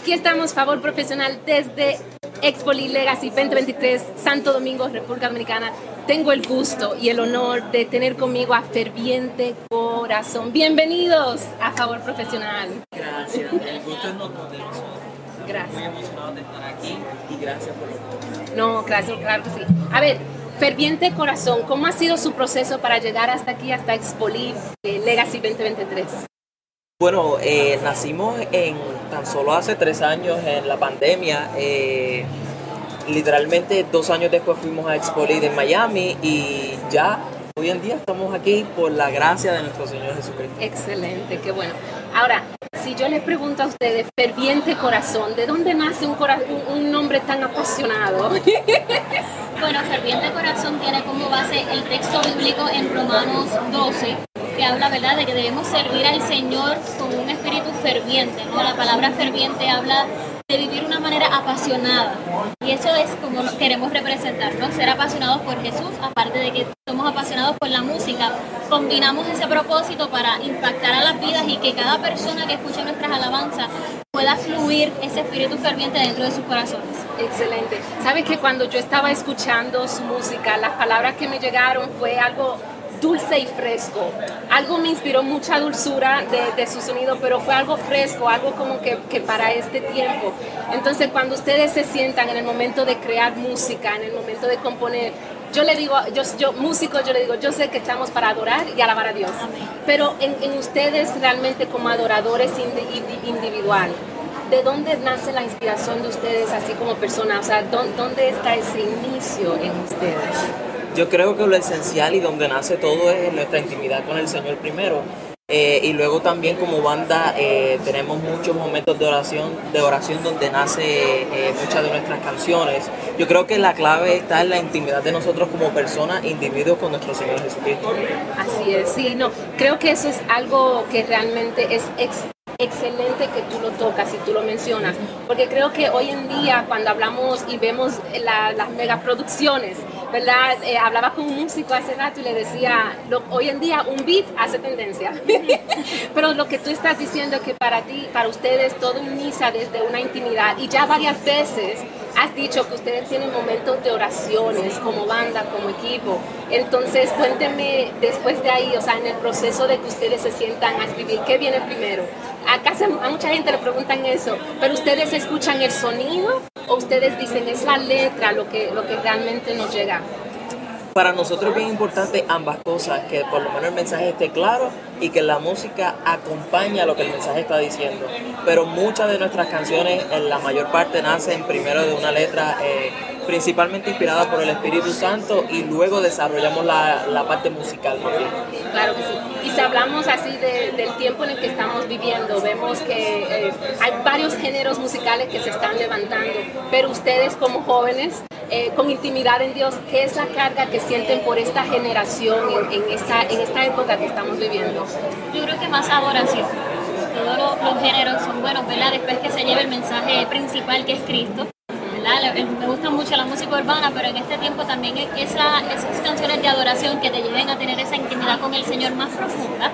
Aquí estamos, Favor Profesional, desde Expo Legacy 2023, Santo Domingo, República Dominicana. Tengo el gusto y el honor de tener conmigo a Ferviente Corazón. Bienvenidos a Favor Profesional. Gracias, el gusto es nosotros. Gracias. Muy emocionado de estar aquí y gracias por lo No, gracias, claro que sí. A ver, Ferviente Corazón, ¿cómo ha sido su proceso para llegar hasta aquí, hasta Expo Legacy 2023? Bueno, eh, nacimos en tan solo hace tres años en la pandemia. Eh, literalmente dos años después fuimos a Expo en Miami y ya hoy en día estamos aquí por la gracia de nuestro Señor Jesucristo. Excelente, qué bueno. Ahora, si yo les pregunto a ustedes, ferviente corazón, ¿de dónde nace un, un nombre tan apasionado? bueno, ferviente corazón tiene como base el texto bíblico en Romanos 12, que habla, ¿verdad?, de que debemos servir al Señor con un espíritu ferviente, ¿no? La palabra ferviente habla de vivir una manera apasionada. Y eso es como queremos representar, ¿no? Ser apasionados por Jesús, aparte de que somos apasionados por la música, combinamos ese propósito para impactar a las vidas y que cada persona que escuche nuestras alabanzas pueda fluir ese espíritu ferviente dentro de sus corazones. Excelente. Sabes que cuando yo estaba escuchando su música, las palabras que me llegaron fue algo dulce y fresco. Algo me inspiró mucha dulzura de, su sonido, pero fue algo fresco, algo como que, para este tiempo. Entonces, cuando ustedes se sientan en el momento de crear música, en el momento de componer, yo le digo, yo, yo músico, yo le digo, yo sé que estamos para adorar y alabar a Dios, pero en, ustedes realmente como adoradores individual, ¿de dónde nace la inspiración de ustedes así como personas? O sea, ¿dónde está ese inicio en ustedes? Yo creo que lo esencial y donde nace todo es nuestra intimidad con el Señor primero. Eh, y luego también como banda eh, tenemos muchos momentos de oración, de oración donde nace eh, muchas de nuestras canciones. Yo creo que la clave está en la intimidad de nosotros como personas, individuos con nuestro Señor Jesucristo. Así es, sí, no, creo que eso es algo que realmente es excelente que tú lo tocas y tú lo mencionas, porque creo que hoy en día cuando hablamos y vemos las megaproducciones, ¿verdad? Eh, hablaba con un músico hace rato y le decía, hoy en día un beat hace tendencia, pero lo que tú estás diciendo es que para ti, para ustedes, todo inicia desde una intimidad y ya varias veces has dicho que ustedes tienen momentos de oraciones como banda, como equipo. Entonces, cuéntenme después de ahí, o sea, en el proceso de que ustedes se sientan a escribir, ¿qué viene primero? Acá a mucha gente le preguntan eso, pero ustedes escuchan el sonido o ustedes dicen es la letra lo que, lo que realmente nos llega? Para nosotros es bien importante ambas cosas, que por lo menos el mensaje esté claro y que la música acompañe a lo que el mensaje está diciendo. Pero muchas de nuestras canciones, en la mayor parte, nacen primero de una letra eh, principalmente inspirada por el Espíritu Santo y luego desarrollamos la, la parte musical. Claro que sí. Y si hablamos así del tiempo en el que estamos viviendo, vemos que eh, hay varios géneros musicales que se están levantando, pero ustedes como jóvenes eh, con intimidad en Dios, ¿qué es la carga que sienten por esta generación en, esta, en esta época que estamos viviendo? Yo creo que más adoración. Todos los, géneros son buenos, ¿verdad? Después que se lleve el mensaje principal que es Cristo. ¿Verdad? Me gusta mucho la música urbana, pero en este tiempo también esa, esas canciones de adoración que te lleven a tener esa intimidad con el Señor más profunda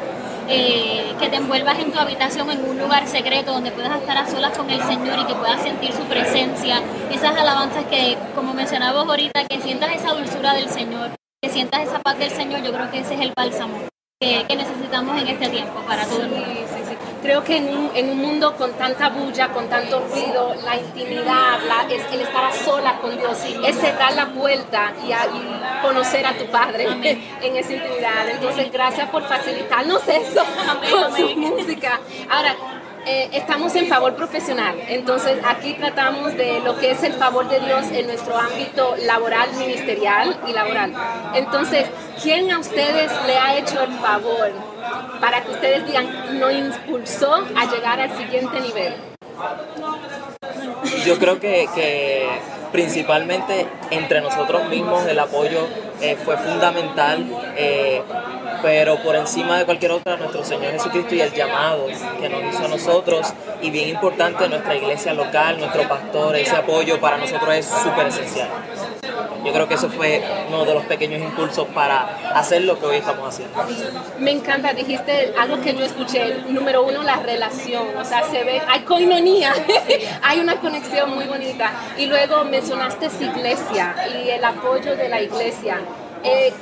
eh, que te envuelvas en tu habitación en un lugar secreto donde puedas estar a solas con el Señor y que puedas sentir su presencia, esas alabanzas que, como mencionabas ahorita, que sientas esa dulzura del Señor, que sientas esa paz del Señor, yo creo que ese es el bálsamo que, necesitamos en este tiempo para todo el mundo. Creo que en un, en un, mundo con tanta bulla, con tanto ruido, la intimidad, la, es el estar a sola con Dios, es cerrar la puerta y, conocer a tu Padre en esa intimidad. Entonces, gracias por facilitarnos eso con su música. Ahora, eh, estamos en favor profesional, entonces aquí tratamos de lo que es el favor de Dios en nuestro ámbito laboral, ministerial y laboral. Entonces, ¿quién a ustedes le ha hecho el favor para que ustedes digan, no impulsó a llegar al siguiente nivel? Yo creo que, principalmente entre nosotros mismos el apoyo eh, fue fundamental. Eh, pero por encima de cualquier otra, nuestro Señor Jesucristo y el llamado que nos hizo a nosotros, y bien importante, nuestra iglesia local, nuestro pastor, ese apoyo para nosotros es súper esencial. Yo creo que eso fue uno de los pequeños impulsos para hacer lo que hoy estamos haciendo. Me encanta, dijiste algo que yo escuché, número uno, la relación, o sea, se ve, hay coinonía, hay una conexión muy bonita. Y luego mencionaste iglesia y el apoyo de la iglesia. Eh,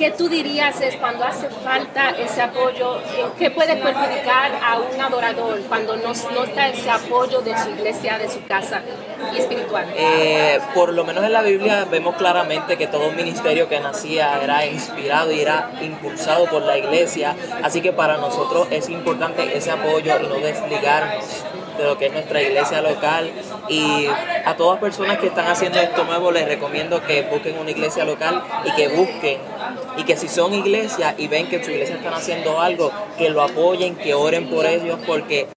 ¿Qué tú dirías es cuando hace falta ese apoyo? ¿Qué puede perjudicar a un adorador cuando no, está ese apoyo de su iglesia, de su casa y espiritual? Eh, por lo menos en la Biblia vemos claramente que todo ministerio que nacía era inspirado y era impulsado por la iglesia. Así que para nosotros es importante ese apoyo y no desligarnos de lo que es nuestra iglesia local. Y a todas personas que están haciendo esto nuevo les recomiendo que busquen una iglesia local y que busquen y que si son iglesias y ven que su iglesia están haciendo algo, que lo apoyen, que oren por ellos, porque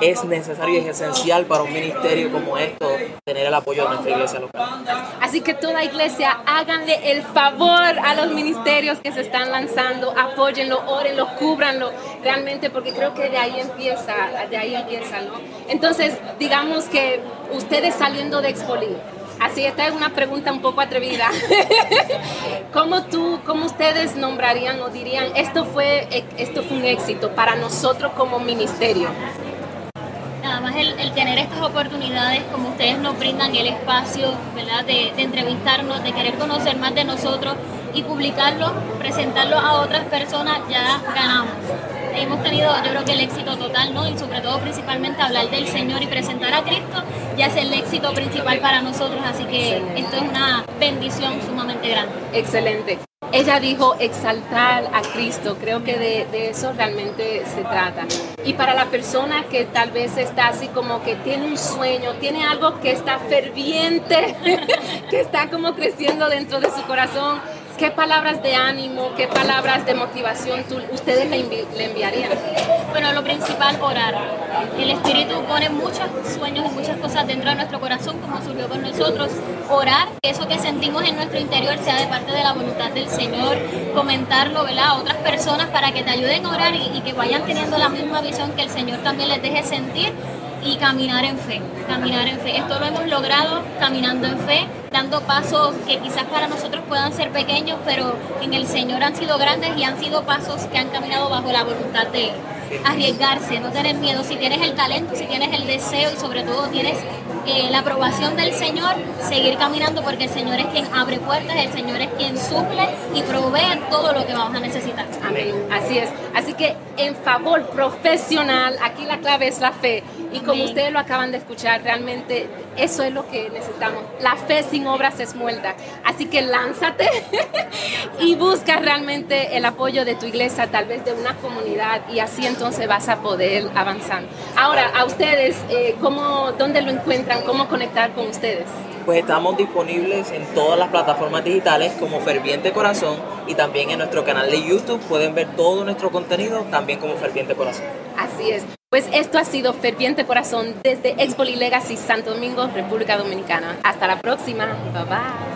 es necesario y es esencial para un ministerio como esto tener el apoyo de nuestra iglesia local. Así que toda iglesia, háganle el favor a los ministerios que se están lanzando, apóyenlo, órenlo, cúbranlo, realmente, porque creo que de ahí empieza, de ahí empieza, ¿no? Entonces, digamos que ustedes saliendo de Expolin, Así, esta es una pregunta un poco atrevida. ¿Cómo tú, cómo ustedes nombrarían o dirían, esto fue, esto fue un éxito para nosotros como ministerio? El, tener estas oportunidades, como ustedes nos brindan el espacio, ¿verdad? De, de entrevistarnos, de querer conocer más de nosotros y publicarlo, presentarlo a otras personas, ya ganamos hemos tenido yo creo que el éxito total, ¿no? Y sobre todo principalmente hablar del Señor y presentar a Cristo ya es el éxito principal para nosotros, así que esto es una bendición sumamente grande. Excelente. Ella dijo exaltar a Cristo, creo que de, eso realmente se trata. Y para la persona que tal vez está así como que tiene un sueño, tiene algo que está ferviente, que está como creciendo dentro de su corazón, ¿qué palabras de ánimo, qué palabras de motivación tú, ustedes le, enviarían? Bueno, lo principal, orar. El Espíritu pone muchos sueños y muchas cosas dentro de nuestro corazón, como surgió con nosotros. Orar, que eso que sentimos en nuestro interior sea de parte de la voluntad del Señor. Comentarlo, ¿verdad? A otras personas para que te ayuden a orar y, y que vayan teniendo la misma visión que el Señor también les deje sentir y caminar en fe, caminar en fe. Esto lo hemos logrado caminando en fe, dando pasos que quizás para nosotros puedan ser pequeños, pero en el Señor han sido grandes y han sido pasos que han caminado bajo la voluntad de Él. Arriesgarse, no tener miedo. Si tienes el talento, si tienes el deseo y sobre todo tienes eh, la aprobación del Señor, seguir caminando porque el Señor es quien abre puertas, el Señor es quien suple y provee todo lo que vamos a necesitar. Amén. Así es. Así que en favor profesional, aquí la clave es la fe. Y como ustedes lo acaban de escuchar, realmente eso es lo que necesitamos. La fe sin obras es muerta. Así que lánzate y busca realmente el apoyo de tu iglesia, tal vez de una comunidad, y así entonces vas a poder avanzar. Ahora, a ustedes, eh, ¿cómo, ¿dónde lo encuentran? ¿Cómo conectar con ustedes? Pues estamos disponibles en todas las plataformas digitales como Ferviente Corazón y también en nuestro canal de YouTube pueden ver todo nuestro contenido también como Ferviente Corazón. Así es. Pues esto ha sido Ferviente Corazón desde Expo Legacy Santo Domingo, República Dominicana. Hasta la próxima. Bye bye.